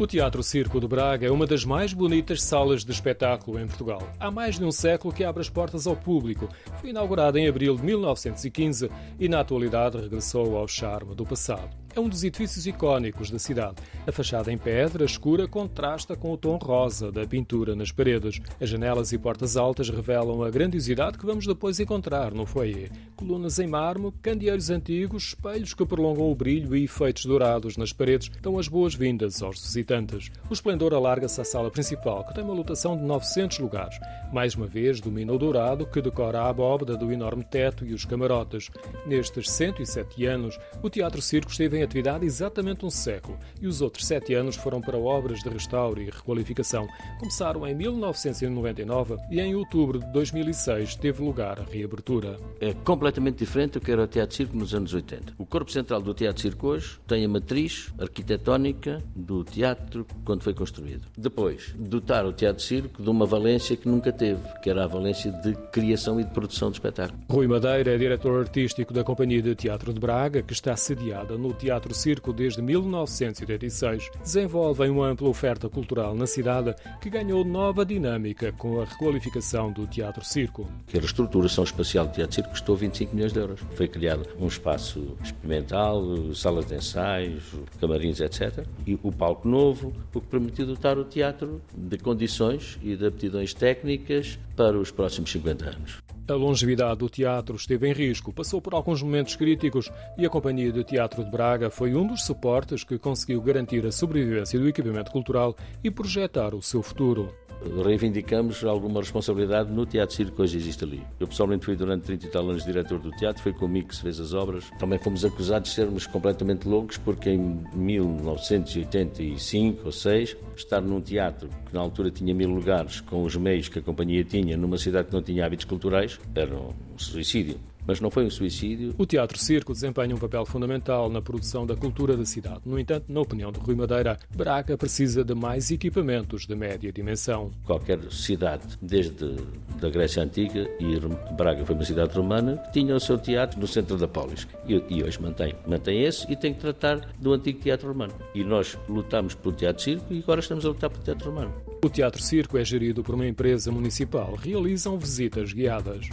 O Teatro Circo de Braga é uma das mais bonitas salas de espetáculo em Portugal. Há mais de um século que abre as portas ao público. Foi inaugurado em abril de 1915 e, na atualidade, regressou ao charme do passado. É um dos edifícios icónicos da cidade. A fachada em pedra escura contrasta com o tom rosa da pintura nas paredes. As janelas e portas altas revelam a grandiosidade que vamos depois encontrar no foyer. Colunas em mármore, candeeiros antigos, espelhos que prolongam o brilho e efeitos dourados nas paredes dão as boas-vindas aos visitantes. O esplendor alarga-se à sala principal, que tem uma lotação de 900 lugares. Mais uma vez, domina o dourado, que decora a abóbada do enorme teto e os camarotes. Nestes 107 anos, o Teatro Circo esteve em atividade exatamente um século e os outros sete anos foram para obras de restauro e requalificação. Começaram em 1999 e em outubro de 2006 teve lugar a reabertura. É completamente diferente do que era o Teatro Circo nos anos 80. O corpo central do Teatro Circo hoje tem a matriz arquitetónica do teatro quando foi construído. Depois, dotar o Teatro Circo de uma valência que nunca teve, que era a valência de criação e de produção de espetáculo. Rui Madeira é diretor artístico da Companhia de Teatro de Braga, que está sediada no Teatro Teatro Circo desde 1986, desenvolvem uma ampla oferta cultural na cidade que ganhou nova dinâmica com a requalificação do Teatro Circo. A reestruturação espacial do Teatro Circo custou 25 milhões de euros. Foi criado um espaço experimental, salas de ensaios, camarins, etc. E o palco novo, o que permitiu dotar o teatro de condições e de aptidões técnicas para os próximos 50 anos. A longevidade do teatro esteve em risco, passou por alguns momentos críticos e a Companhia de Teatro de Braga foi um dos suportes que conseguiu garantir a sobrevivência do equipamento cultural e projetar o seu futuro reivindicamos alguma responsabilidade no Teatro Circo hoje existe ali. Eu pessoalmente fui durante 30 e tal anos diretor do teatro, foi comigo que se fez as obras. Também fomos acusados de sermos completamente loucos porque em 1985 ou 6 estar num teatro que na altura tinha mil lugares com os meios que a companhia tinha numa cidade que não tinha hábitos culturais era um suicídio mas não foi um suicídio. O Teatro Circo desempenha um papel fundamental na produção da cultura da cidade. No entanto, na opinião de Rui Madeira, Braga precisa de mais equipamentos de média dimensão. Qualquer cidade, desde da Grécia Antiga, e Braga foi uma cidade romana, tinha o seu teatro no centro da polis. E, e hoje mantém. Mantém esse e tem que tratar do antigo teatro romano. E nós lutamos pelo Teatro Circo e agora estamos a lutar pelo Teatro Romano. O Teatro Circo é gerido por uma empresa municipal. Realizam visitas guiadas.